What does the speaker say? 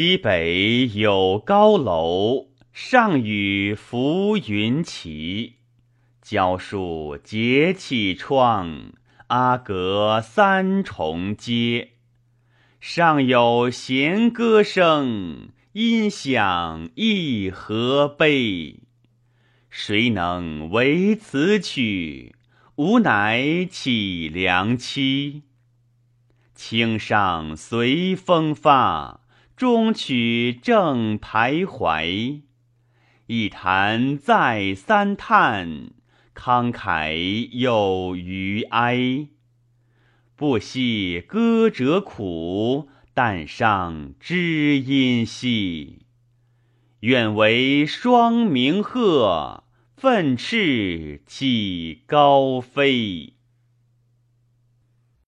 西北有高楼，上与浮云齐。郊树节气窗，阿阁三重阶。上有弦歌声，音响一何悲？谁能为此曲？吾乃凄凉妻。清上随风发，中曲正徘徊。一弹再三叹，慷慨有余哀。不惜歌者苦，但伤知音稀。愿为双鸣鹤，奋翅起高飞。